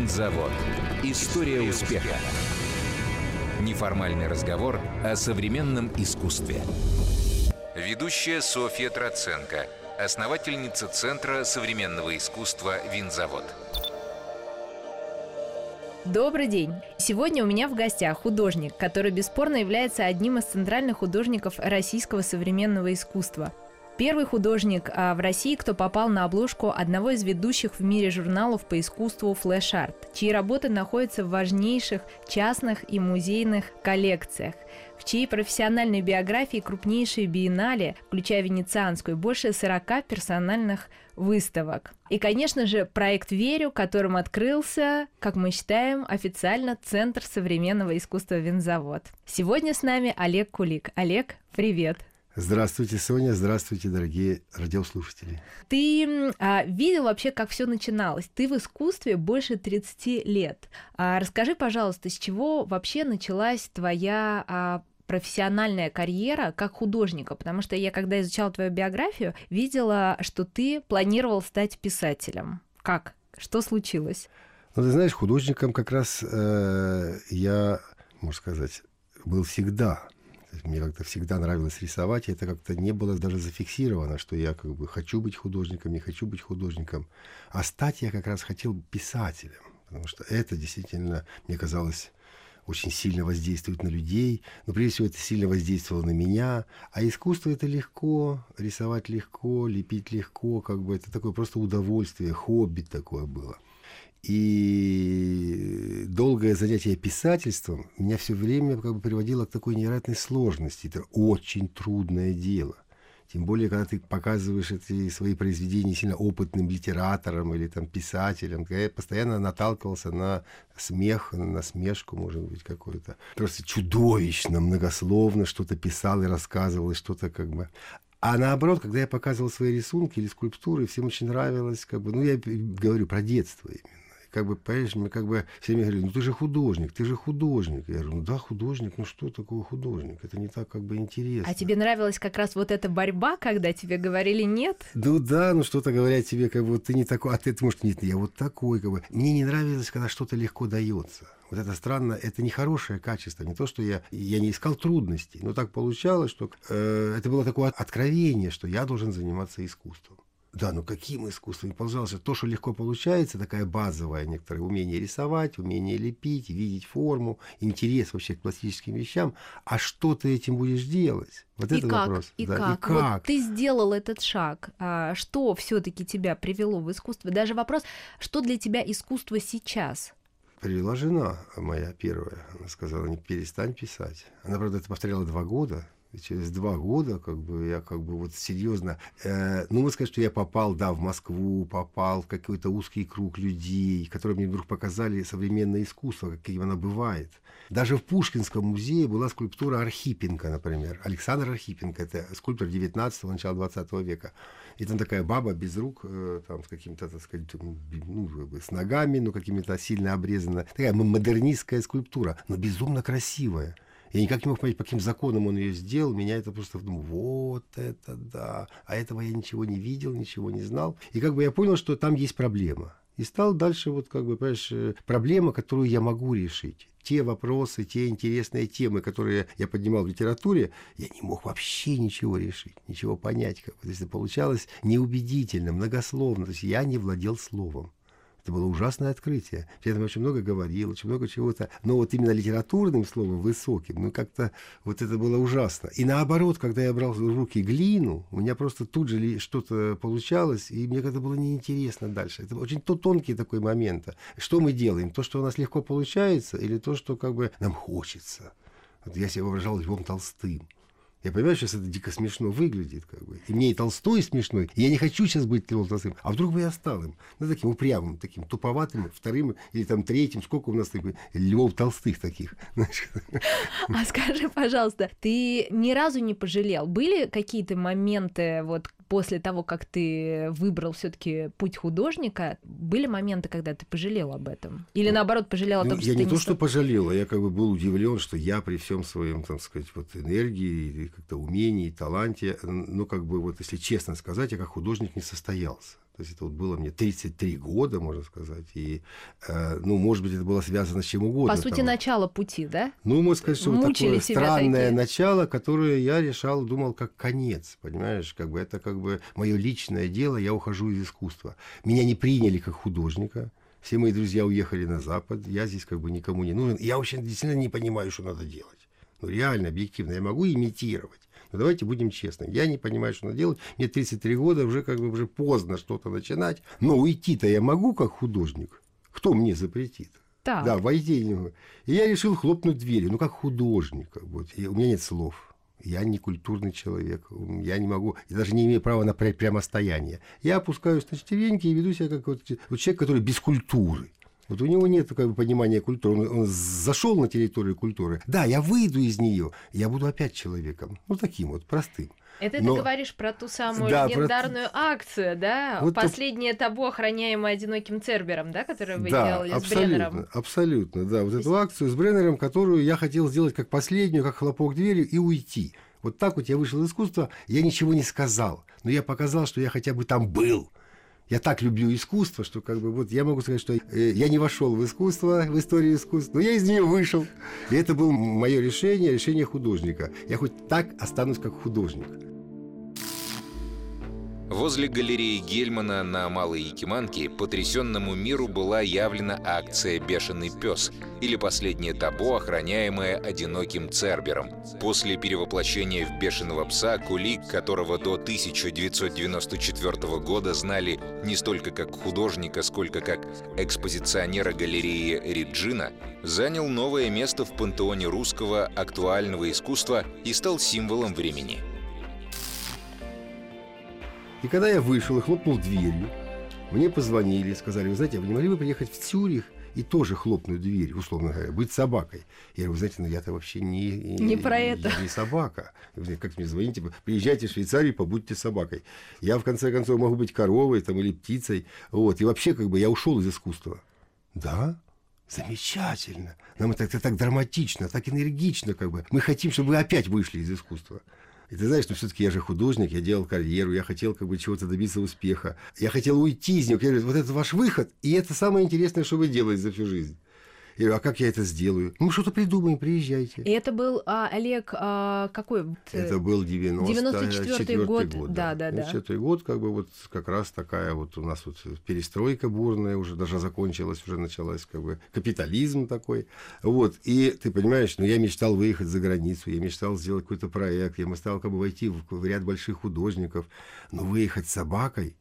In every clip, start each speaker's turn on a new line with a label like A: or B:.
A: Винзавод. История успеха. Неформальный разговор о современном искусстве. Ведущая Софья Троценко, основательница Центра современного искусства «Винзавод».
B: Добрый день! Сегодня у меня в гостях художник, который бесспорно является одним из центральных художников российского современного искусства – Первый художник а, в России, кто попал на обложку одного из ведущих в мире журналов по искусству Flash Art, чьи работы находятся в важнейших частных и музейных коллекциях в чьей профессиональной биографии крупнейшие биеннале, включая венецианскую, больше 40 персональных выставок. И, конечно же, проект «Верю», которым открылся, как мы считаем, официально Центр современного искусства «Винзавод». Сегодня с нами Олег Кулик. Олег, привет!
C: Здравствуйте, Соня. Здравствуйте, дорогие радиослушатели.
B: Ты а, видел вообще, как все начиналось? Ты в искусстве больше 30 лет. А, расскажи, пожалуйста, с чего вообще началась твоя а, профессиональная карьера как художника, потому что я, когда изучала твою биографию, видела, что ты планировал стать писателем. Как? Что случилось?
C: Ну, ты знаешь, художником как раз э, я, можно сказать, был всегда. Мне как-то всегда нравилось рисовать, и это как-то не было даже зафиксировано, что я как бы хочу быть художником, не хочу быть художником. А стать я как раз хотел писателем, потому что это действительно, мне казалось, очень сильно воздействует на людей, но прежде всего это сильно воздействовало на меня. А искусство это легко, рисовать легко, лепить легко, как бы это такое просто удовольствие, хобби такое было. И долгое занятие писательством меня все время как бы приводило к такой невероятной сложности. Это очень трудное дело. Тем более, когда ты показываешь эти свои произведения сильно опытным литераторам или там писателям, я постоянно наталкивался на смех, на насмешку, может быть, какой-то. Просто чудовищно, многословно что-то писал и рассказывал, и что-то как бы... А наоборот, когда я показывал свои рисунки или скульптуры, всем очень нравилось, как бы, ну, я говорю про детство именно как бы, понимаешь, мы как бы все время говорили, ну ты же художник, ты же художник. Я говорю, ну да, художник, ну что такое художник? Это не так как бы интересно.
B: А тебе нравилась как раз вот эта борьба, когда тебе говорили нет?
C: Ну да, ну что-то говорят тебе, как бы ты не такой, а ты, может, нет, я вот такой, как бы. Мне не нравилось, когда что-то легко дается. Вот это странно, это не хорошее качество, не то, что я, я не искал трудностей, но так получалось, что э, это было такое откровение, что я должен заниматься искусством. Да, ну каким искусством? Пожалуйста, то, что легко получается, такая базовая некоторое умение рисовать, умение лепить, видеть форму, интерес вообще к пластическим вещам. А что ты этим будешь делать?
B: Вот и это как? вопрос. И, да, как? и как? Вот ты сделал этот шаг. А что все-таки тебя привело в искусство? Даже вопрос, что для тебя искусство сейчас?
C: Привела жена моя первая. Она сказала, не перестань писать. Она, правда, это повторяла два года. Через два года, как бы, я как бы вот серьезно, э, ну, вот сказать, что я попал, да, в Москву, попал в какой-то узкий круг людей, которые мне вдруг показали современное искусство, каким оно бывает. Даже в Пушкинском музее была скульптура Архипенко, например. Александр Архипенко, это скульптор 19-го, начала 20 века. И там такая баба без рук, э, там с каким-то, так сказать, ну, с ногами, ну, какими-то сильно обрезанная. Такая модернистская скульптура, но безумно красивая. Я никак не мог понять, по каким законам он ее сделал. Меня это просто, думаю, вот это да. А этого я ничего не видел, ничего не знал. И как бы я понял, что там есть проблема. И стал дальше вот как бы, понимаешь, э, проблема, которую я могу решить. Те вопросы, те интересные темы, которые я поднимал в литературе, я не мог вообще ничего решить, ничего понять. Как бы. То есть это получалось неубедительно, многословно. То есть я не владел словом. Это было ужасное открытие. Я там очень много говорил, очень много чего-то. Но вот именно литературным словом, высоким, ну как-то вот это было ужасно. И наоборот, когда я брал в руки глину, у меня просто тут же что-то получалось, и мне как-то было неинтересно дальше. Это очень то тонкий такой момент. Что мы делаем? То, что у нас легко получается, или то, что как бы нам хочется? Вот я себя воображал Львом Толстым. Я понимаю, сейчас это дико смешно выглядит, как бы. И мне и Толстой смешной. И я не хочу сейчас быть Львом Толстым. А вдруг бы я стал им? Ну, таким упрямым, таким туповатым, вторым или там третьим. Сколько у нас таких Львов Толстых таких?
B: А скажи, пожалуйста, ты ни разу не пожалел? Были какие-то моменты, вот после того, как ты выбрал все-таки путь художника, были моменты, когда ты пожалел об этом? Или ну, наоборот пожалел о
C: ну,
B: том,
C: что я
B: ты
C: не то, что пожалел, а я как бы был удивлен, что я при всем своем, так сказать, вот энергии, как-то умении, таланте, ну как бы вот если честно сказать, я как художник не состоялся. То есть это вот было мне 33 года, можно сказать. И, э, ну, может быть, это было связано с чем угодно.
B: По сути,
C: там.
B: начало пути, да?
C: Ну, можно сказать, что вот
B: Мучили
C: такое
B: себя
C: странное
B: такие.
C: начало, которое я решал, думал, как конец, понимаешь? Как бы это как бы мое личное дело, я ухожу из искусства. Меня не приняли как художника. Все мои друзья уехали на Запад, я здесь как бы никому не нужен. Я вообще действительно не понимаю, что надо делать. Ну, реально, объективно, я могу имитировать. Но давайте будем честными. Я не понимаю, что надо делать. Мне 33 года, уже как бы уже поздно что-то начинать. Но уйти-то я могу как художник. Кто мне запретит?
B: Так.
C: Да, войти не могу. И я решил хлопнуть дверью, ну как художник. бы. И у меня нет слов. Я не культурный человек. Я не могу, я даже не имею права на пря- прямостояние. Я опускаюсь на четвереньки и веду себя как вот, вот человек, который без культуры. Вот у него нет как бы, понимания культуры. Он, он зашел на территорию культуры. Да, я выйду из нее, я буду опять человеком. Ну, таким вот, простым.
B: Это
C: Но-
B: ты говоришь про ту самую
C: Да, про-
B: легендарную акцию, да?
C: Вот то-
B: Последнее табу, охраняемое одиноким Цербером, да, которое вы
C: да,
B: делали с
C: абсолютно,
B: Бреннером?
C: абсолютно, да. Вот
B: То
C: эту акцию с Бреннером, которую я хотел сделать как последнюю, как хлопок дверью и уйти. Вот так вот я вышел из искусства, я ничего не сказал, но я показал, что я хотя бы там был. Я так люблю искусство, что как бы вот я могу сказать, что э, я не вошел в искусство, в историю искусства, но я из нее вышел. И это было мое решение, решение художника. Я хоть так останусь как художник.
A: Возле галереи Гельмана на Малой Якиманке потрясенному миру была явлена акция «Бешеный пес» или «Последнее табу, охраняемое одиноким Цербером». После перевоплощения в бешеного пса Кулик, которого до 1994 года знали не столько как художника, сколько как экспозиционера галереи Реджина, занял новое место в пантеоне русского актуального искусства и стал символом времени.
C: И когда я вышел и хлопнул дверью, мне позвонили и сказали, вы знаете, вы не могли бы приехать в Цюрих и тоже хлопнуть дверь, условно говоря, быть собакой? Я говорю, вы знаете, ну я-то вообще не...
B: Не про это.
C: Я не собака. Как мне звоните, приезжайте в Швейцарию, побудьте собакой. Я, в конце концов, могу быть коровой там, или птицей. Вот. И вообще, как бы, я ушел из искусства. Да? Замечательно. Нам это, это так драматично, так энергично, как бы. Мы хотим, чтобы вы опять вышли из искусства. И ты знаешь, что все-таки я же художник, я делал карьеру, я хотел как бы чего-то добиться успеха. Я хотел уйти из него. Я говорю, вот это ваш выход, и это самое интересное, что вы делаете за всю жизнь. Я говорю, а как я это сделаю? Ну, что-то придумаем, приезжайте.
B: И это был а, Олег, а, какой? э,
C: Это был
B: 94-й
C: 94
B: год,
C: год.
B: да, да, да.
C: 94 год, как бы вот как раз такая вот у нас вот перестройка бурная уже даже закончилась, уже началась как бы капитализм такой. Вот, и ты понимаешь, ну я мечтал выехать за границу, я мечтал сделать какой-то проект, я мечтал как бы войти в, в ряд больших художников, но выехать с собакой,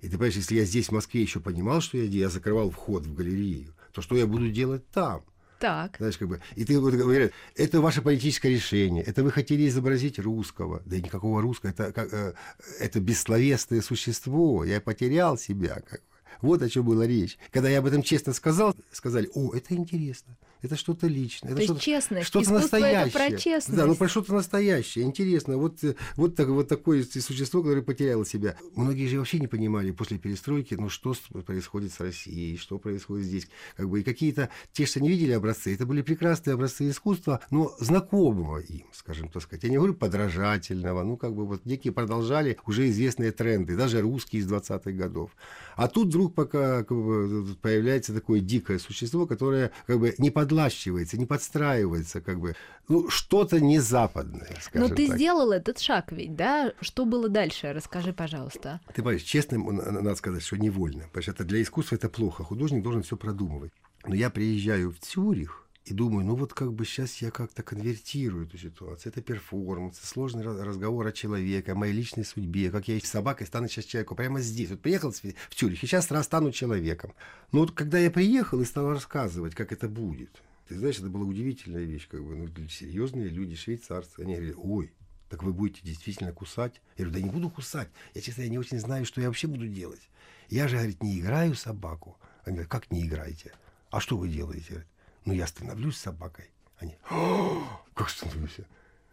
C: и ты понимаешь, если я здесь в Москве еще понимал, что я, я закрывал вход в галерею, то что я буду делать там?
B: Так.
C: Знаешь, как бы, и ты вот говорят, это ваше политическое решение, это вы хотели изобразить русского. Да никакого русского, это, как, э, это бессловесное существо, я потерял себя. Как бы. Вот о чем была речь. Когда я об этом честно сказал, сказали, о, это интересно, это что-то личное, это
B: То
C: что-то,
B: честность.
C: что-то настоящее.
B: это про честность.
C: Да, ну про что-то настоящее, интересно. Вот, вот, так, вот такое существо, которое потеряло себя. Многие же вообще не понимали после перестройки, ну что происходит с Россией, что происходит здесь. Как бы, и какие-то, те, что не видели образцы, это были прекрасные образцы искусства, но знакомого им, скажем так сказать. Я не говорю подражательного, ну как бы вот некие продолжали уже известные тренды, даже русские из 20-х годов. А тут вдруг пока как бы, появляется такое дикое существо, которое как бы не подлащивается, не подстраивается, как бы, ну, что-то не западное,
B: Но
C: скажем
B: ты
C: так.
B: сделал этот шаг ведь, да? Что было дальше? Расскажи, пожалуйста.
C: Ты понимаешь, честно, надо сказать, что невольно. Потому что это для искусства это плохо. Художник должен все продумывать. Но я приезжаю в Цюрих и думаю, ну вот как бы сейчас я как-то конвертирую эту ситуацию. Это перформанс, сложный разговор о человеке, о моей личной судьбе, как я с собакой стану сейчас человеку прямо здесь. Вот приехал в Цюрих, и сейчас раз стану человеком. Но вот когда я приехал и стал рассказывать, как это будет, ты знаешь, это была удивительная вещь, как бы, ну, серьезные люди, швейцарцы, они говорили, ой, так вы будете действительно кусать? Я говорю, да не буду кусать. Я, честно, я не очень знаю, что я вообще буду делать. Я же, говорит, не играю собаку. Они говорят, как не играете? А что вы делаете? Ну, я становлюсь собакой. Они, «О, как становлюсь?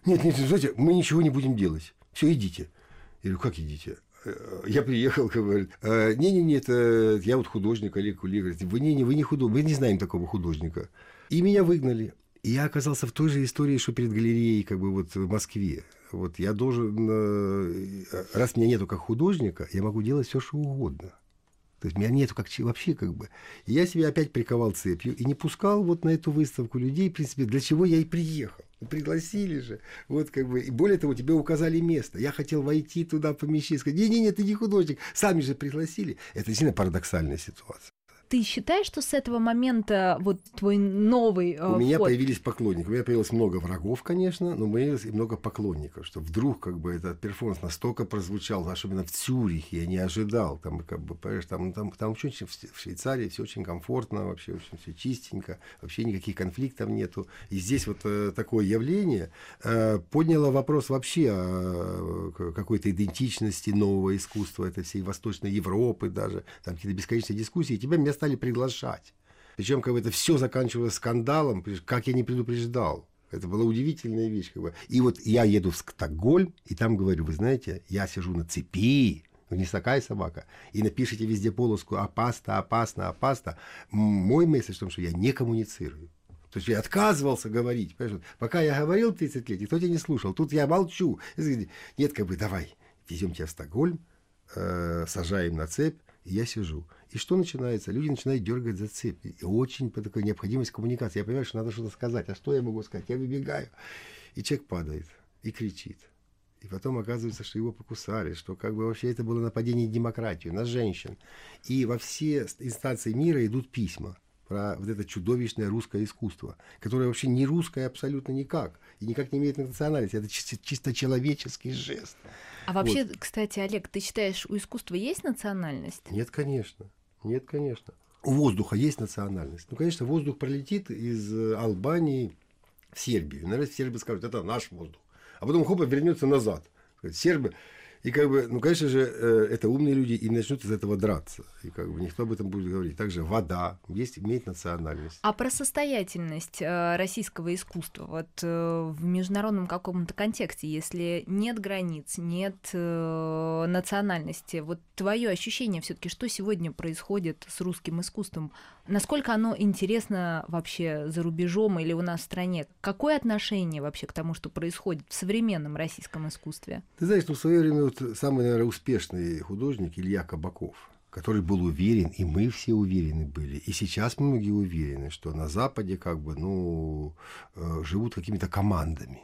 C: Нет, нет, знаете, мы ничего не будем делать. Все, идите. Я говорю, как идите? «Э, Я приехал, говорит, «Э, не-не-не, я вот художник Олег Кулик. Говорит, вы не, не, вы не художник, мы не знаем такого художника. И меня выгнали. И я оказался в той же истории, что перед галереей, как бы вот в Москве. Вот я должен, э, раз меня нету как художника, я могу делать все, что угодно. То есть меня нету как вообще как бы. И я себя опять приковал цепью и не пускал вот на эту выставку людей, в принципе, для чего я и приехал. Пригласили же. Вот как бы. И более того, тебе указали место. Я хотел войти туда, помещение, сказать, не-не-не, ты не художник. Сами же пригласили. Это действительно парадоксальная ситуация
B: ты считаешь, что с этого момента вот твой новый
C: э, У меня появились поклонники. У меня появилось много врагов, конечно, но появилось и много поклонников, что вдруг как бы этот перформанс настолько прозвучал, особенно в Цюрихе, я не ожидал. Там, как бы, понимаешь, там, там, там очень, в Швейцарии все очень комфортно, вообще очень все чистенько, вообще никаких конфликтов нету. И здесь вот э, такое явление э, подняло вопрос вообще о э, какой-то идентичности нового искусства, это всей Восточной Европы даже, там какие-то бесконечные дискуссии, и тебя место стали приглашать. Причем как бы это все заканчивалось скандалом, как я не предупреждал. Это была удивительная вещь. Как бы. И вот я еду в Стокгольм, и там говорю, вы знаете, я сижу на цепи, не такая собака, и напишите везде полоску «опасно, опасно, опасно». Мой месседж в том, что я не коммуницирую. То есть я отказывался говорить. Понимаешь? Пока я говорил 30 лет, никто тебя не слушал. Тут я молчу. Нет, как бы давай, везем тебя в Стокгольм, э, сажаем на цепь, и я сижу. И что начинается? Люди начинают дергать за цепь. И очень по такой необходимость коммуникации. Я понимаю, что надо что-то сказать. А что я могу сказать? Я выбегаю. И человек падает и кричит. И потом оказывается, что его покусали, что как бы вообще это было нападение на демократию, на женщин. И во все инстанции мира идут письма про вот это чудовищное русское искусство, которое вообще не русское абсолютно никак, и никак не имеет национальности. Это чисто, чисто человеческий жест.
B: А вообще, вот. кстати, Олег, ты считаешь, у искусства есть национальность?
C: Нет, конечно. Нет, конечно. У воздуха есть национальность. Ну, конечно, воздух пролетит из э, Албании в Сербию. Наверное, сербы скажут, это наш воздух. А потом хопа вернется назад. Сербы и как бы, ну, конечно же, э, это умные люди и начнут из этого драться. И как бы никто об этом будет говорить. Также вода есть, имеет национальность.
B: А про состоятельность э, российского искусства вот э, в международном каком-то контексте, если нет границ, нет национальности, вот твое ощущение все-таки, что сегодня происходит с русским искусством? Насколько оно интересно вообще за рубежом или у нас в стране? Какое отношение вообще к тому, что происходит в современном российском искусстве?
C: Ты знаешь, ну, в свое время вот самый, наверное, успешный художник Илья Кабаков, который был уверен, и мы все уверены были, и сейчас многие уверены, что на Западе как бы, ну, э, живут какими-то командами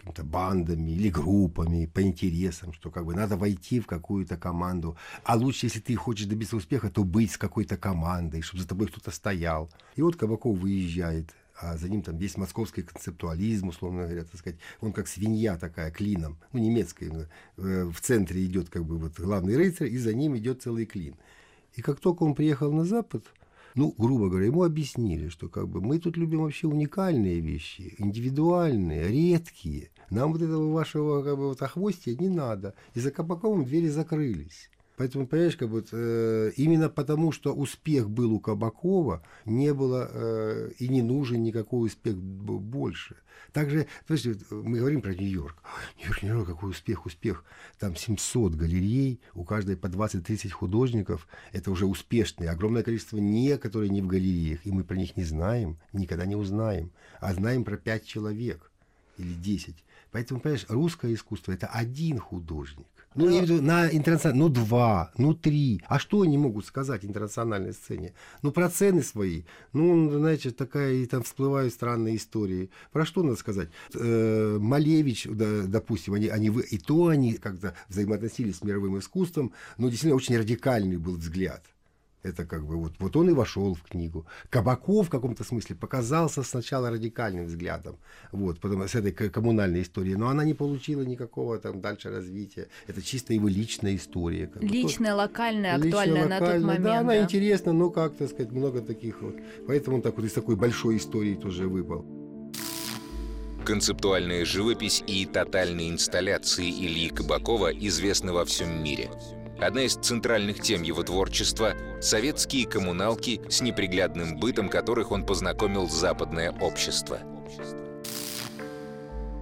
C: какими-то бандами или группами по интересам, что как бы надо войти в какую-то команду. А лучше, если ты хочешь добиться успеха, то быть с какой-то командой, чтобы за тобой кто-то стоял. И вот Кабаков выезжает а за ним там весь московский концептуализм, условно говоря, так сказать, он как свинья такая, клином, ну, немецкая, э, в центре идет как бы вот главный рыцарь, и за ним идет целый клин. И как только он приехал на Запад, ну, грубо говоря, ему объяснили, что как бы мы тут любим вообще уникальные вещи, индивидуальные, редкие. Нам вот этого вашего как бы, вот, охвостия не надо. И за Кабаковым двери закрылись. Поэтому, понимаешь, как бы, э, именно потому, что успех был у Кабакова, не было э, и не нужен никакой успех больше. Также, подожди, мы говорим про Нью-Йорк. Нью-Йорк, Нью-Йорк, какой успех, успех. Там 700 галерей, у каждой по 20-30 художников. Это уже успешные. Огромное количество не, которые не в галереях. И мы про них не знаем, никогда не узнаем. А знаем про 5 человек или 10. Поэтому, понимаешь, русское искусство – это один художник. Ну, я имею на интернациональной, ну, два, ну, три. А что они могут сказать интернациональной сцене? Ну, про цены свои. Ну, знаете, такая, и там всплывают странные истории. Про что надо сказать? Э, Малевич, да, допустим, они, они, и то они как-то взаимоотносились с мировым искусством, но действительно очень радикальный был взгляд. Это как бы вот, вот он и вошел в книгу. Кабаков в каком-то смысле показался сначала радикальным взглядом, вот, потом с этой коммунальной историей, но она не получила никакого там дальше развития. Это чисто его личная история.
B: Как личная, бы, локальная, актуальная личная, на тот момент.
C: Да, она интересна, но как, так сказать, много таких вот. Поэтому он так вот из такой большой истории тоже выпал.
A: Концептуальная живопись и тотальные инсталляции Ильи Кабакова известны во всем мире – Одна из центральных тем его творчества — советские коммуналки, с неприглядным бытом которых он познакомил западное общество.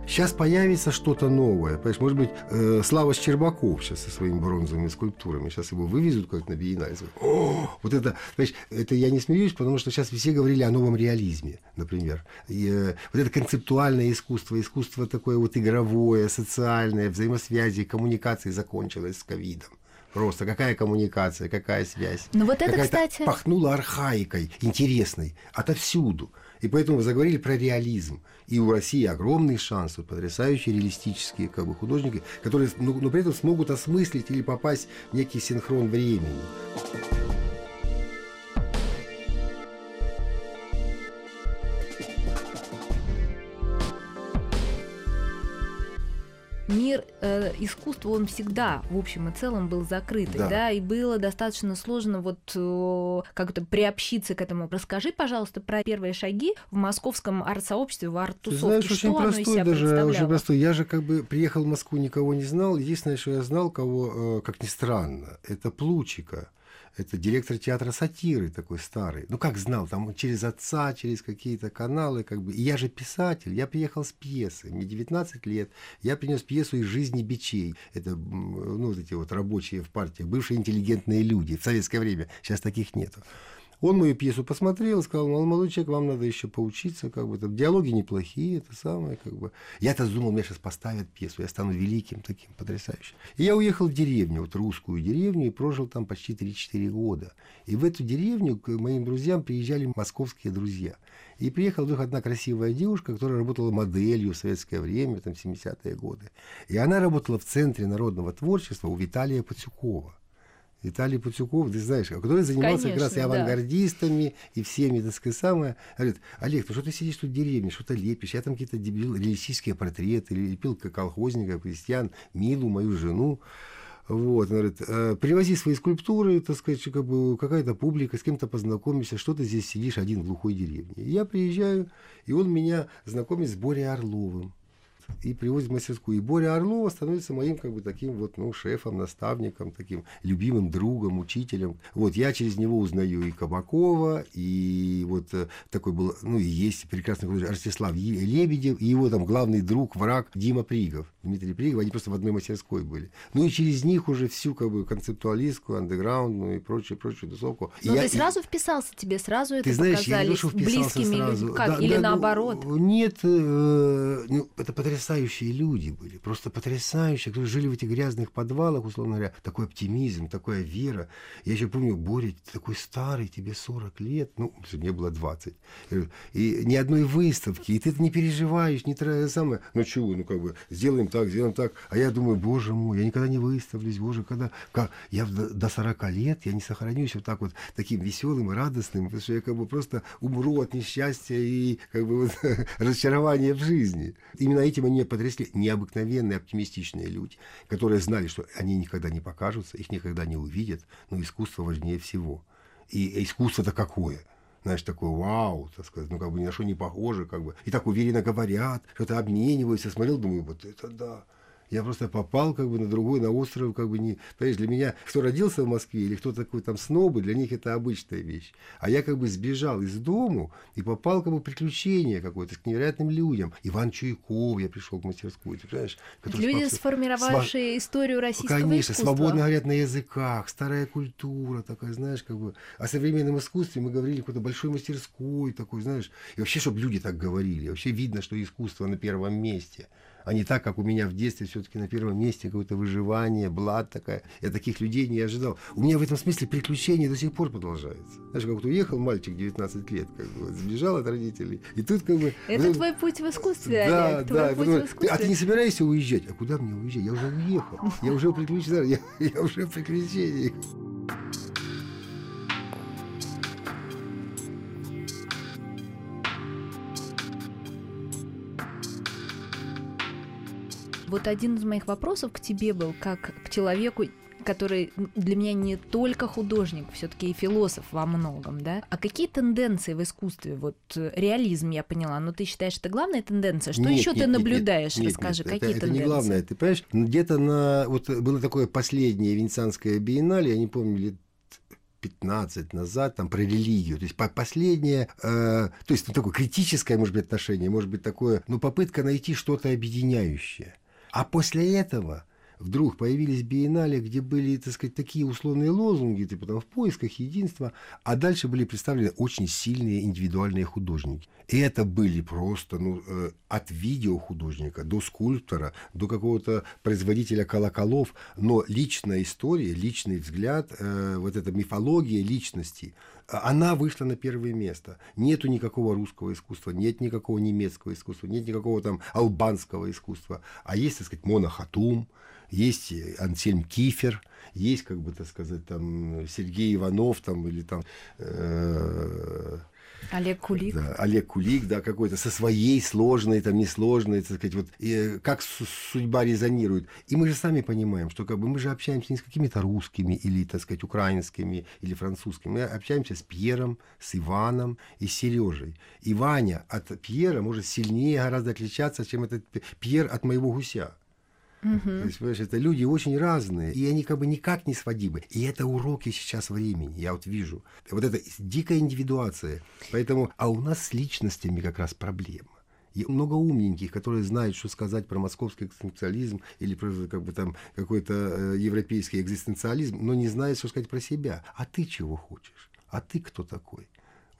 C: Сейчас появится что-то новое. Понимаешь, может быть, э, Слава Щербаков сейчас со своими бронзовыми скульптурами. Сейчас его вывезут как-то на биеннале. Вот это, понимаешь, это я не смеюсь, потому что сейчас все говорили о новом реализме, например. И, э, вот это концептуальное искусство, искусство такое вот игровое, социальное, взаимосвязи, коммуникации закончилось с ковидом Просто какая коммуникация, какая связь.
B: Ну вот это, кстати...
C: Пахнуло архаикой, интересной, отовсюду. И поэтому заговорили про реализм. И у России огромный шанс, вот потрясающие реалистические как бы, художники, которые ну, но при этом смогут осмыслить или попасть в некий синхрон времени.
B: Мир э, искусства, он всегда, в общем и целом, был закрытый, да, да и было достаточно сложно вот э, как-то приобщиться к этому. Расскажи, пожалуйста, про первые шаги в московском арт-сообществе, в арт-тусовке.
C: знаешь, Что очень простой даже, очень простой. Я же как бы приехал в Москву, никого не знал. Единственное, что я знал, кого, э, как ни странно, это Плучика это директор театра сатиры такой старый. Ну, как знал, там через отца, через какие-то каналы, как бы. И я же писатель, я приехал с пьесы, мне 19 лет, я принес пьесу из жизни бичей. Это, ну, вот эти вот рабочие в партии, бывшие интеллигентные люди в советское время. Сейчас таких нету. Он мою пьесу посмотрел, сказал, молодой человек, вам надо еще поучиться, как бы, там, диалоги неплохие, это самое, как бы. Я-то думал, меня сейчас поставят пьесу, я стану великим таким, потрясающим. И я уехал в деревню, вот русскую деревню, и прожил там почти 3-4 года. И в эту деревню к моим друзьям приезжали московские друзья. И приехала вдруг одна красивая девушка, которая работала моделью в советское время, там, 70-е годы. И она работала в Центре народного творчества у Виталия Пацюкова. Виталий Путюков, ты знаешь, который занимался Конечно, как раз и авангардистами, да. и всеми, так сказать, самое. Говорит, Олег, ну что ты сидишь тут в деревне, что-то лепишь, я там какие-то дебил, реалистические портреты, лепил колхозника, крестьян, Милу, мою жену. Вот, он говорит, «Э, привози свои скульптуры, так сказать, как бы какая-то публика, с кем-то познакомишься, что ты здесь сидишь один в глухой деревне. И я приезжаю, и он меня знакомит с Борей Орловым и привозит в мастерскую. И Боря Орлова становится моим как бы таким вот, ну, шефом, наставником, таким любимым другом, учителем. Вот я через него узнаю и Кабакова, и вот э, такой был, ну, и есть прекрасный художник Ростислав Лебедев, и его там главный друг, враг Дима Пригов, Дмитрий Пригов, они просто в одной мастерской были. Ну, и через них уже всю как бы концептуалистку, андеграундную и прочее, прочее тусовку. Я,
B: ты сразу и... вписался, тебе сразу это
C: ты знаешь,
B: показались
C: я не то,
B: близкими
C: сразу.
B: Как?
C: Да,
B: Или
C: да,
B: наоборот?
C: Ну, нет, э, ну, это потрясающе потрясающие люди были, просто потрясающие, которые жили в этих грязных подвалах, условно говоря, такой оптимизм, такая вера. Я еще помню, Боря, ты такой старый, тебе 40 лет, ну, мне было 20. И ни одной выставки, и ты это не переживаешь, не тра... самое, ну чего, ну как бы, сделаем так, сделаем так. А я думаю, боже мой, я никогда не выставлюсь, боже, когда, как, я до 40 лет, я не сохранюсь вот так вот таким веселым и радостным, потому что я как бы просто умру от несчастья и как бы вот, разочарования в жизни. Именно этим они потрясли необыкновенные оптимистичные люди, которые знали, что они никогда не покажутся, их никогда не увидят, но искусство важнее всего. И искусство-то какое? знаешь, такое вау, так сказать, ну, как бы ни на что не похоже, как бы, и так уверенно говорят, что-то обмениваются, смотрел, думаю, вот это да, я просто попал как бы на другой, на остров, как бы не... Понимаешь, для меня, кто родился в Москве или кто такой там снобы, для них это обычная вещь. А я как бы сбежал из дому и попал как бы приключение какое-то к невероятным людям. Иван Чуйков, я пришел к мастерскую, ты понимаешь?
B: Люди, спас... сформировавшие Сва... историю российского
C: Конечно,
B: искусства.
C: свободно говорят на языках, старая культура такая, знаешь, как бы... О современном искусстве мы говорили какой-то большой мастерской такой, знаешь. И вообще, чтобы люди так говорили. Вообще видно, что искусство на первом месте а не так, как у меня в детстве все-таки на первом месте какое-то выживание, блад такая. Я таких людей не ожидал. У меня в этом смысле приключения до сих пор продолжаются. Знаешь, как вот уехал мальчик 19 лет, как бы, сбежал от родителей. И тут как бы...
B: Это вот, твой путь в искусстве,
C: Да,
B: Олег,
C: да. Потом, а ты не собираешься уезжать? А куда мне уезжать? Я уже уехал. Я уже в приключениях. Я, я уже в
B: Вот один из моих вопросов к тебе был, как к человеку, который для меня не только художник, все-таки и философ во многом, да? А какие тенденции в искусстве? Вот э, реализм я поняла, но ты считаешь, это главная тенденция? Что еще ты наблюдаешь?
C: Нет,
B: Расскажи,
C: нет,
B: какие
C: это,
B: тенденции?
C: Это не главное, ты понимаешь? Где-то на... Вот было такое последнее венецианское биеннале, я не помню, лет 15 назад, там, про религию. То есть последнее, э, то есть ну, такое критическое, может быть, отношение, может быть, такое, ну, попытка найти что-то объединяющее. А после этого вдруг появились биеннале, где были, так сказать, такие условные лозунги, типа там в поисках единства, а дальше были представлены очень сильные индивидуальные художники. И это были просто ну, э, от видеохудожника до скульптора, до какого-то производителя колоколов, но личная история, личный взгляд, э, вот эта мифология личности, она вышла на первое место. Нету никакого русского искусства, нет никакого немецкого искусства, нет никакого там албанского искусства, а есть, так сказать, Мона Хатум, есть Ансельм Кифер, есть, как бы, так сказать, там Сергей Иванов, там, или там... Э,
B: Олег Кулик.
C: Да, Олег Кулик, да, какой-то со своей сложной, там, несложной, так сказать, вот, и, как судьба резонирует. И мы же сами понимаем, что как бы мы же общаемся не с какими-то русскими или, так сказать, украинскими или французскими. Мы общаемся с Пьером, с Иваном и с Сережей. И Ваня от Пьера может сильнее гораздо отличаться, чем этот Пьер от моего гуся. Угу. То есть, понимаешь, это люди очень разные, и они как бы никак не сводимы. И это уроки сейчас времени, я вот вижу. Вот это дикая индивидуация. Поэтому, а у нас с личностями как раз проблема. И много умненьких, которые знают, что сказать про московский экзистенциализм или про как бы, там, какой-то э, европейский экзистенциализм, но не знают, что сказать про себя. А ты чего хочешь? А ты кто такой?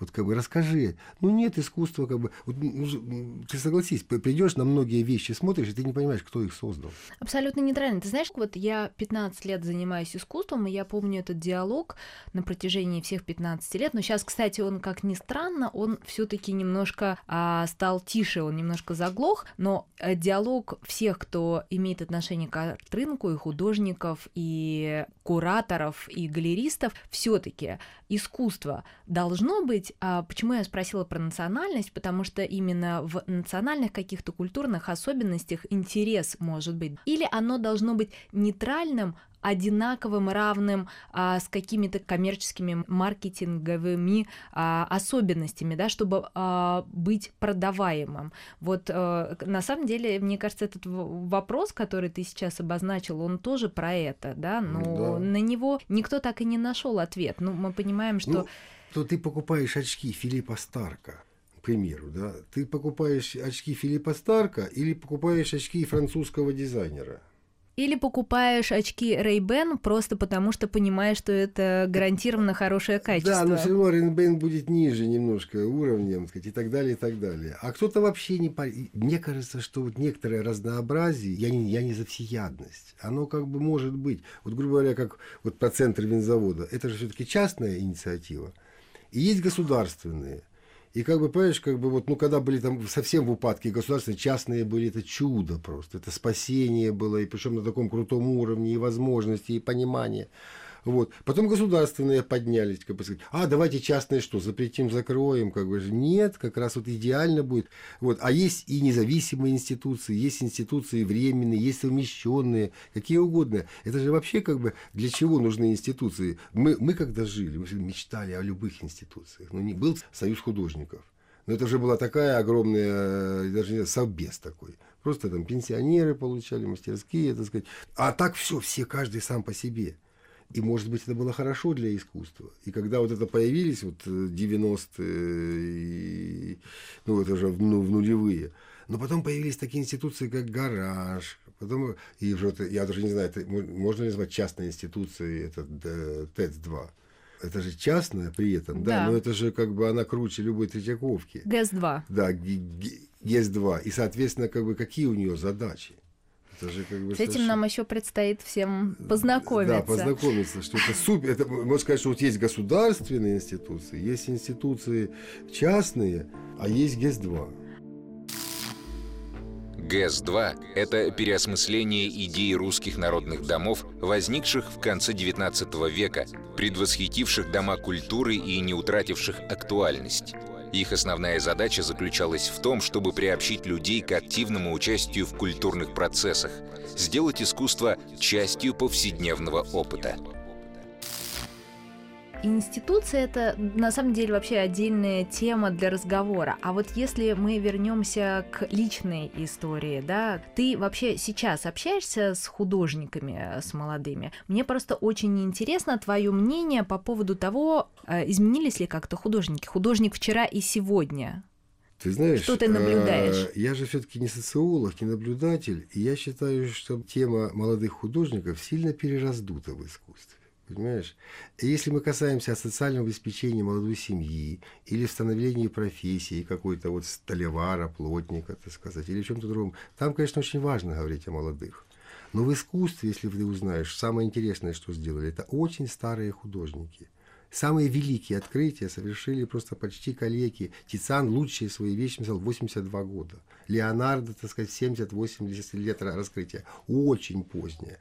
C: Вот как бы расскажи. Ну нет искусства, как бы. Вот, ну, ты согласись, придешь на многие вещи, смотришь, и ты не понимаешь, кто их создал.
B: Абсолютно нейтрально. Ты знаешь, вот я 15 лет занимаюсь искусством, и я помню этот диалог на протяжении всех 15 лет. Но сейчас, кстати, он, как ни странно, он все-таки немножко а, стал тише, он немножко заглох, но а, диалог всех, кто имеет отношение к арт-рынку, и художников, и кураторов, и галеристов, все-таки искусство должно быть быть, а почему я спросила про национальность, потому что именно в национальных каких-то культурных особенностях интерес может быть. Или оно должно быть нейтральным, одинаковым, равным а, с какими-то коммерческими маркетинговыми а, особенностями, да, чтобы а, быть продаваемым. Вот а, на самом деле, мне кажется, этот вопрос, который ты сейчас обозначил, он тоже про это, да, но да. на него никто так и не нашел ответ. Ну, мы понимаем, что... Ну
C: то ты покупаешь очки Филиппа Старка, к примеру, да, ты покупаешь очки Филиппа Старка или покупаешь очки французского дизайнера.
B: Или покупаешь очки Ray-Ban просто потому, что понимаешь, что это гарантированно хорошее качество.
C: Да, но все равно Ray-Ban будет ниже немножко уровнем, сказать, и так далее, и так далее. А кто-то вообще не... Мне кажется, что вот некоторое разнообразие, я не, я не за всеядность, оно как бы может быть. Вот, грубо говоря, как вот про центр винзавода, это же все-таки частная инициатива. И есть государственные. И как бы, понимаешь, как бы вот, ну, когда были там совсем в упадке государственные, частные были, это чудо просто, это спасение было, и причем на таком крутом уровне, и возможности, и понимание. Вот. Потом государственные поднялись, как бы сказать, а давайте частные что, запретим, закроем, как бы же нет, как раз вот идеально будет. Вот. А есть и независимые институции, есть институции временные, есть совмещенные, какие угодно. Это же вообще как бы для чего нужны институции? Мы, мы когда жили, мы мечтали о любых институциях. Но не был союз художников. Но это же была такая огромная, э, даже не совбез такой. Просто там пенсионеры получали, мастерские, так сказать. А так все, все, каждый сам по себе. И, может быть, это было хорошо для искусства. И когда вот это появились, вот 90-е, э, ну, это уже ну, в нулевые, но потом появились такие институции, как «Гараж», потом, и уже, я даже не знаю, это, можно ли назвать частной институцией, это ТЭЦ-2. Это же частная при этом, да. да, но это же как бы она круче любой Третьяковки.
B: ГЭС-2.
C: Да, ГЭС-2. И, соответственно, как бы какие у нее задачи?
B: Это же как бы С этим нам еще предстоит всем познакомиться.
C: Да, познакомиться, что это супер. Это, можно сказать, что вот есть государственные институции, есть институции частные, а есть ГЭС-2.
A: ГЭС-2 – это переосмысление идей русских народных домов, возникших в конце XIX века, предвосхитивших дома культуры и не утративших актуальность. Их основная задача заключалась в том, чтобы приобщить людей к активному участию в культурных процессах, сделать искусство частью повседневного опыта.
B: Институция это на самом деле вообще отдельная тема для разговора. А вот если мы вернемся к личной истории, да, ты вообще сейчас общаешься с художниками, с молодыми? Мне просто очень интересно твое мнение по поводу того, э, изменились ли как-то художники. Художник вчера и сегодня.
C: Ты знаешь,
B: Что ты наблюдаешь?
C: Э, я же все-таки не социолог, не наблюдатель, и я считаю, что тема молодых художников сильно перераздута в искусстве. Понимаешь? Если мы касаемся социального обеспечения молодой семьи или становления профессии какой-то вот столевара, плотника, так сказать, или чем-то другом, там, конечно, очень важно говорить о молодых. Но в искусстве, если ты узнаешь, самое интересное, что сделали, это очень старые художники. Самые великие открытия совершили просто почти коллеги. Тициан лучшие свои вещи написал 82 года. Леонардо, так сказать, 70-80 лет раскрытия. Очень позднее.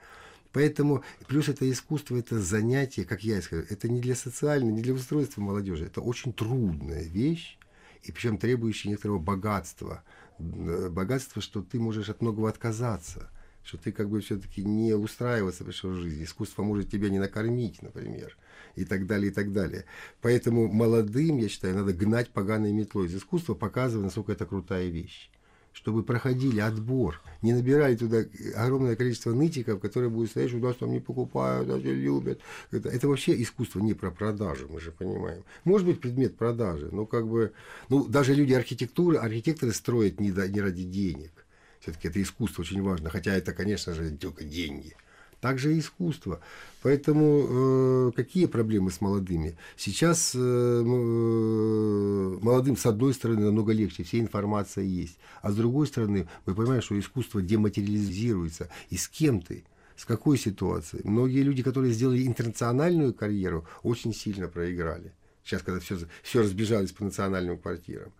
C: Поэтому, плюс это искусство, это занятие, как я сказал, это не для социального, не для устройства молодежи, это очень трудная вещь, и причем требующая некоторого богатства. Богатства, что ты можешь от многого отказаться, что ты как бы все-таки не устраиваться в жизни. Искусство может тебя не накормить, например, и так далее, и так далее. Поэтому молодым, я считаю, надо гнать поганой метлой из искусства, показывая, насколько это крутая вещь чтобы проходили отбор, не набирали туда огромное количество нытиков, которые будут стоять, что нас там не покупают, нас не любят. Это, это вообще искусство не про продажу, мы же понимаем. Может быть предмет продажи, но как бы, ну, даже люди архитектуры, архитекторы строят не, не ради денег. Все-таки это искусство очень важно, хотя это, конечно же, только деньги – также и искусство. Поэтому э, какие проблемы с молодыми? Сейчас э, э, молодым, с одной стороны, намного легче, вся информация есть. А с другой стороны, мы понимаем, что искусство дематериализируется. И с кем ты? С какой ситуацией? Многие люди, которые сделали интернациональную карьеру, очень сильно проиграли. Сейчас, когда все, все разбежались по национальным квартирам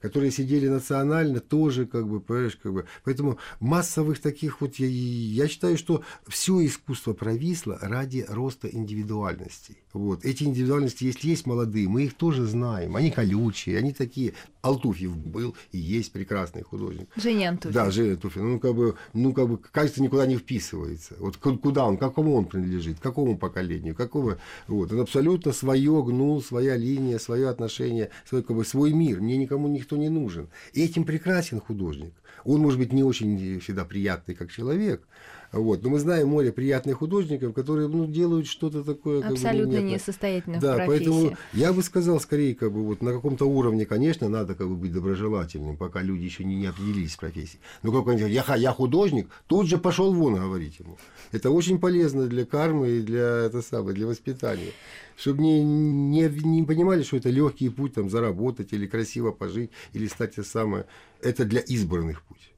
C: которые сидели национально, тоже как бы, понимаешь, как бы. Поэтому массовых таких вот, я, я считаю, что все искусство провисло ради роста индивидуальностей. Вот. Эти индивидуальности, если есть молодые, мы их тоже знаем. Они колючие, они такие. Алтуфьев был и есть прекрасный художник.
B: Женя Антуфьев.
C: Да, Женя Антуфьев. Ну, как бы, ну, как бы, кажется, никуда не вписывается. Вот куда он, какому он принадлежит, какому поколению, какого... Вот. Он абсолютно свое гнул, своя линия, свое отношение, свой, как бы, свой мир. Мне никому никто не нужен. И этим прекрасен художник. Он, может быть, не очень всегда приятный как человек, вот. Но мы знаем море приятных художников, которые ну, делают что-то такое.
B: Абсолютно как бы, несостоятельных
C: да,
B: в профессии.
C: поэтому я бы сказал, скорее, как бы, вот, на каком-то уровне, конечно, надо как бы, быть доброжелательным, пока люди еще не, не определились с профессией. Но как он говорит, я, я художник, тут же пошел вон говорить ему. Это очень полезно для кармы и для, это самое, для воспитания. Чтобы не, не, не понимали, что это легкий путь там, заработать или красиво пожить, или стать это самое. Это для избранных путь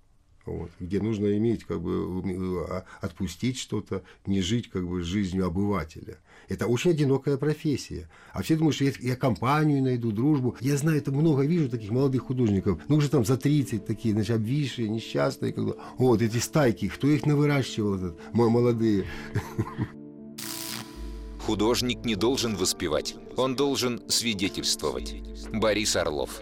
C: вот, где нужно иметь, как бы, а, отпустить что-то, не жить, как бы, жизнью обывателя. Это очень одинокая профессия. А все думают, что я, я компанию найду, дружбу. Я знаю, это много вижу таких молодых художников, ну, уже там за 30 такие, значит, обвисшие, несчастные. Как бы. Вот, эти стайки, кто их навыращивал, этот, молодые.
A: Художник не должен воспевать, он должен свидетельствовать. Борис Орлов.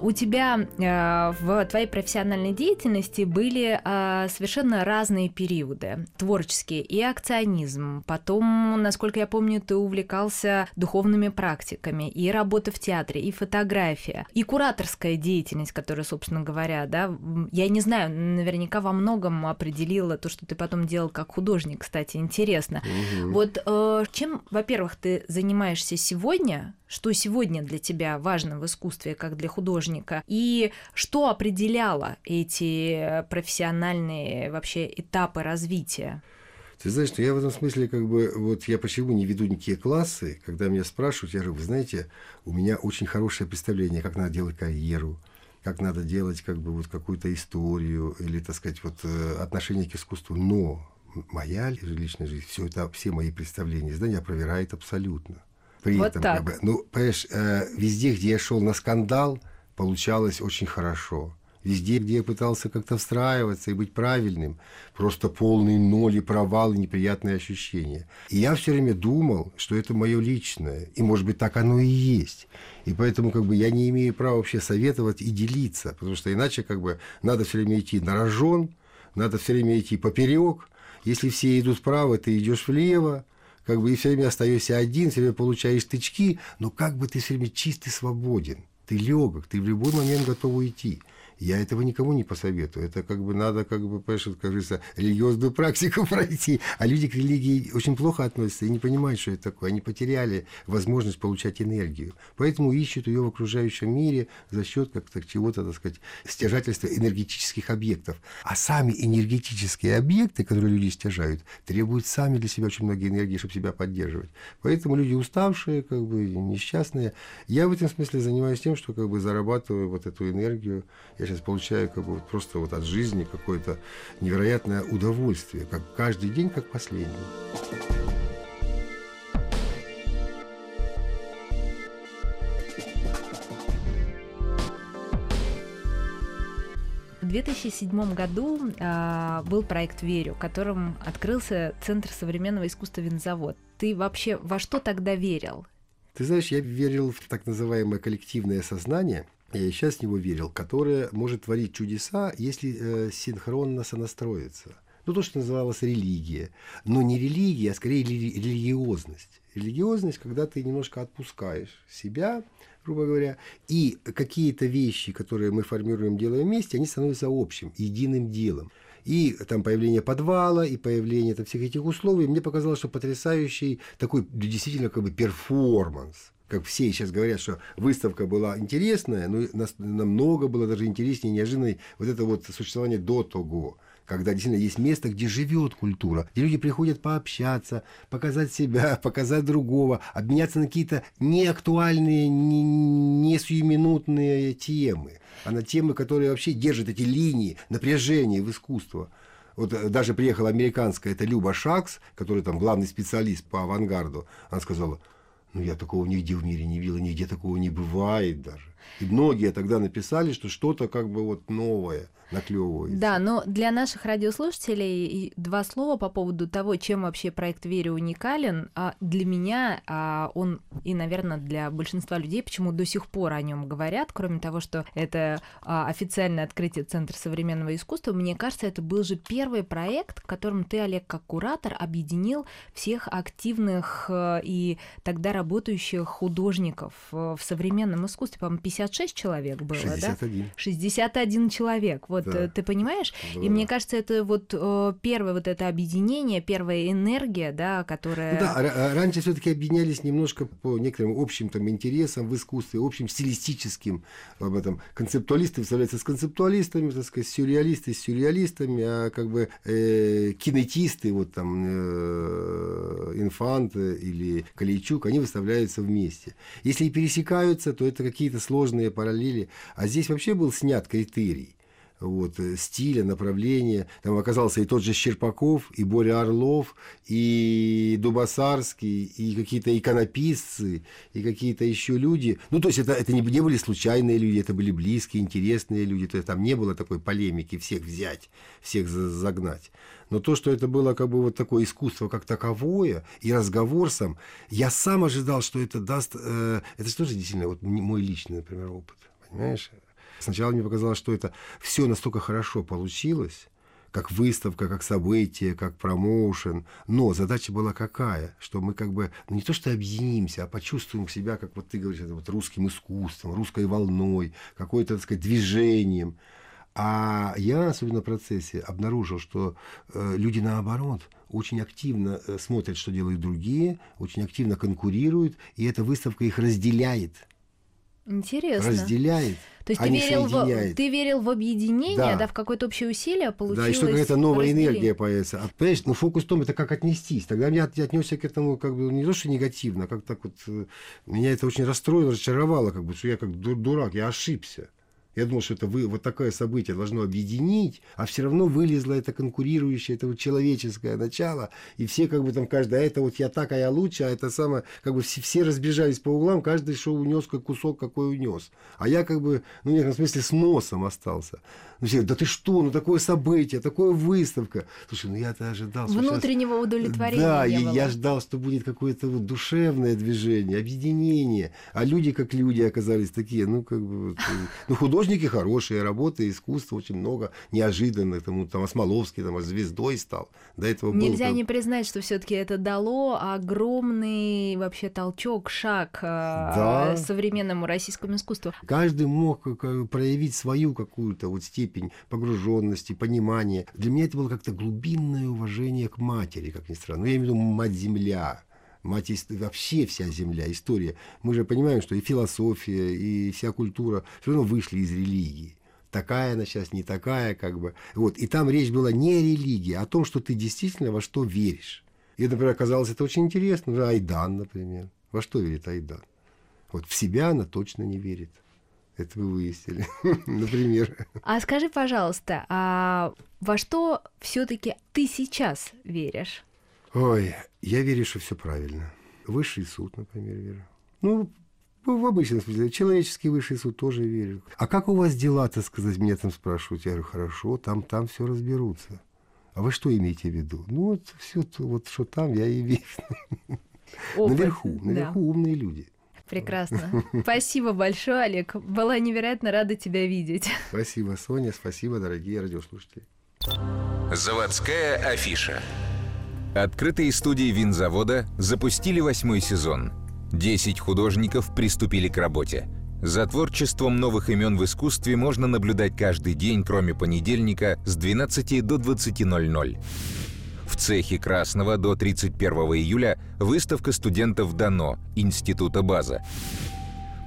B: У тебя э, в твоей профессиональной деятельности были э, совершенно разные периоды творческие и акционизм. Потом, насколько я помню, ты увлекался духовными практиками и работа в театре, и фотография, и кураторская деятельность, которая, собственно говоря, да, я не знаю, наверняка во многом определила то, что ты потом делал как художник, кстати, интересно. Угу. Вот э, чем, во-первых, ты занимаешься сегодня, что сегодня для тебя важно в искусстве, как для художника, и что определяло эти профессиональные вообще этапы развития?
C: Ты знаешь, что я в этом смысле как бы, вот я почему не веду никакие классы, когда меня спрашивают, я говорю, вы знаете, у меня очень хорошее представление, как надо делать карьеру, как надо делать как бы вот какую-то историю или, так сказать, вот э, отношение к искусству, но моя личная жизнь, все это, все мои представления, здание опровергает абсолютно при
B: вот
C: этом.
B: Так.
C: Как бы, ну, понимаешь, э, везде, где я шел на скандал, получалось очень хорошо. Везде, где я пытался как-то встраиваться и быть правильным, просто полный ноль и провал, и неприятные ощущения. И я все время думал, что это мое личное, и, может быть, так оно и есть. И поэтому как бы я не имею права вообще советовать и делиться, потому что иначе как бы надо все время идти на рожон, надо все время идти поперек. Если все идут вправо, ты идешь влево, как бы и все время остаешься один, все время получаешь тычки, но как бы ты все время чист и свободен. Ты легок, ты в любой момент готов уйти. Я этого никому не посоветую. Это как бы надо, как бы, понимаешь, говорится, религиозную практику пройти. А люди к религии очень плохо относятся и не понимают, что это такое. Они потеряли возможность получать энергию. Поэтому ищут ее в окружающем мире за счет как-то чего-то, так сказать, стяжательства энергетических объектов. А сами энергетические объекты, которые люди стяжают, требуют сами для себя очень много энергии, чтобы себя поддерживать. Поэтому люди уставшие, как бы несчастные. Я в этом смысле занимаюсь тем, что как бы зарабатываю вот эту энергию. Я сейчас получаю как бы вот просто вот от жизни какое-то невероятное удовольствие, как каждый день, как последний.
B: В 2007 году э, был проект «Верю», которым открылся Центр современного искусства «Винзавод». Ты вообще во что тогда верил?
C: Ты знаешь, я верил в так называемое коллективное сознание – я и сейчас в него верил, которое может творить чудеса, если э, синхронно сонастроиться. Ну, то, что называлось религия. Но не религия, а скорее религиозность. Религиозность, когда ты немножко отпускаешь себя, грубо говоря, и какие-то вещи, которые мы формируем, делаем вместе, они становятся общим, единым делом. И там появление подвала, и появление там, всех этих условий, мне показалось, что потрясающий такой действительно как бы перформанс как все сейчас говорят, что выставка была интересная, но намного было даже интереснее, неожиданной вот это вот существование до того, когда действительно есть место, где живет культура, где люди приходят пообщаться, показать себя, показать другого, обменяться на какие-то неактуальные, не, не сиюминутные темы, а на темы, которые вообще держат эти линии напряжения в искусство. Вот э, даже приехала американская, это Люба Шакс, который там главный специалист по авангарду, она сказала – ну, я такого нигде в мире не видел, нигде такого не бывает даже. И многие тогда написали, что что-то как бы вот новое наклевывается.
B: Да, но для наших радиослушателей два слова по поводу того, чем вообще проект «Верю» уникален. А для меня а, он, и, наверное, для большинства людей, почему до сих пор о нем говорят, кроме того, что это а, официальное открытие Центра современного искусства, мне кажется, это был же первый проект, в котором ты, Олег, как куратор, объединил всех активных э, и тогда работающих художников э, в современном искусстве. По-моему, 56 человек было, 61. да? 61 человек. Вот да. Э, ты понимаешь? Да. И мне кажется, это вот э, первое вот это объединение, первая энергия, да, которая...
C: Ну, да, раньше все таки объединялись немножко по некоторым общим там интересам в искусстве, общим стилистическим об этом. Концептуалисты вставляются с концептуалистами, так сказать, сюрреалисты с сюрреалистами, а как бы э, кинетисты, вот там э, Инфант или Калейчук, они выставляются вместе. Если и пересекаются, то это какие-то сложные параллели. А здесь вообще был снят критерий вот, э, стиля, направления. Там оказался и тот же Щерпаков, и Боря Орлов, и Дубасарский, и какие-то иконописцы, и какие-то еще люди. Ну, то есть это, это не, не были случайные люди, это были близкие, интересные люди. То есть там не было такой полемики всех взять, всех загнать. Но то, что это было как бы вот такое искусство как таковое, и разговор сам, я сам ожидал, что это даст... Э, это же тоже действительно вот мой личный, например, опыт. Понимаешь? Сначала мне показалось, что это все настолько хорошо получилось, как выставка, как событие, как промоушен. Но задача была какая? Что мы как бы ну, не то что объединимся, а почувствуем себя, как вот ты говоришь, это вот русским искусством, русской волной, какой-то, так сказать, движением. А я, особенно в процессе, обнаружил, что э, люди наоборот очень активно э, смотрят, что делают другие, очень активно конкурируют, и эта выставка их разделяет.
B: Интересно.
C: Разделяет.
B: То есть а ты верил, в, ты верил в объединение, да, да в какое-то общее усилие получилось.
C: Да, и что какая-то новая энергия появится. А, понимаешь, ну фокус в том, это как отнестись. Тогда я отнесся к этому как бы не то, что негативно, а как так вот э, меня это очень расстроило, разочаровало, как бы, что я как дурак, я ошибся. Я думал, что это вы, вот такое событие должно объединить, а все равно вылезло это конкурирующее, это вот человеческое начало, и все как бы там каждый, а это вот я так, а я лучше, а это самое, как бы все, все разбежались по углам, каждый шел унес как кусок, какой унес. А я как бы, ну, в некотором смысле, с носом остался. Ну, все, да ты что, ну, такое событие, такая выставка. Слушай, ну, я-то ожидал,
B: Внутреннего сейчас... удовлетворения
C: Да,
B: не
C: было. я ждал, что будет какое-то вот душевное движение, объединение, а люди как люди оказались такие, ну, как бы, вот, ну, художники хорошие, работы, искусства очень много, неожиданных. Там, там Осмоловский там, звездой стал. До этого
B: Нельзя
C: был,
B: не признать, что все-таки это дало огромный вообще толчок, шаг э,
C: Да.
B: современному российскому искусству.
C: Каждый мог э, проявить свою какую-то вот степень погруженности, понимания. Для меня это было как-то глубинное уважение к матери, как ни странно. Ну, я имею в виду мать-земля. Мать вообще вся земля, история. Мы же понимаем, что и философия, и вся культура все равно вышли из религии. Такая она сейчас, не такая, как бы. Вот. И там речь была не о религии, а о том, что ты действительно во что веришь. И, например, оказалось это очень интересно. Ну, Айдан, например. Во что верит Айдан? Вот в себя она точно не верит. Это вы выяснили, например.
B: А скажи, пожалуйста, а во что все-таки ты сейчас веришь?
C: Ой, я верю, что все правильно. Высший суд, например, верю. Ну, в обычном смысле. Человеческий высший суд тоже верю. А как у вас дела, так сказать, меня там спрашивают. Я говорю, хорошо, там, там все разберутся. А вы что имеете в виду? Ну, вот все, вот что там, я и верю.
B: Опыт,
C: наверху,
B: да.
C: наверху умные люди.
B: Прекрасно. Спасибо большое, Олег. Была невероятно рада тебя видеть.
C: Спасибо, Соня, спасибо, дорогие радиослушатели.
A: Заводская афиша. Открытые студии винзавода запустили восьмой сезон. Десять художников приступили к работе. За творчеством новых имен в искусстве можно наблюдать каждый день, кроме понедельника, с 12 до 20.00. В цехе Красного до 31 июля выставка студентов ДАНО, Института База.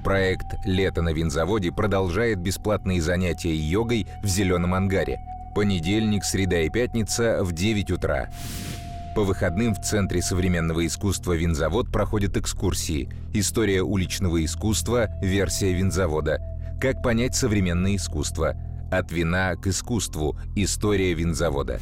A: Проект «Лето на винзаводе» продолжает бесплатные занятия йогой в зеленом ангаре. Понедельник, среда и пятница в 9 утра. По выходным в Центре современного искусства «Винзавод» проходят экскурсии. История уличного искусства, версия винзавода. Как понять современное искусство. От вина к искусству. История винзавода.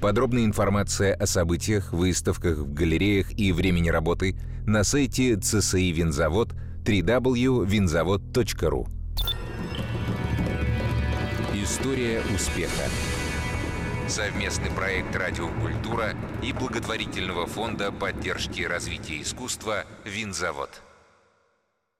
A: Подробная информация о событиях, выставках в галереях и времени работы на сайте ЦСИ Винзавод www.vinzavod.ru История успеха. Совместный проект «Радиокультура» и благотворительного фонда поддержки развития искусства «Винзавод».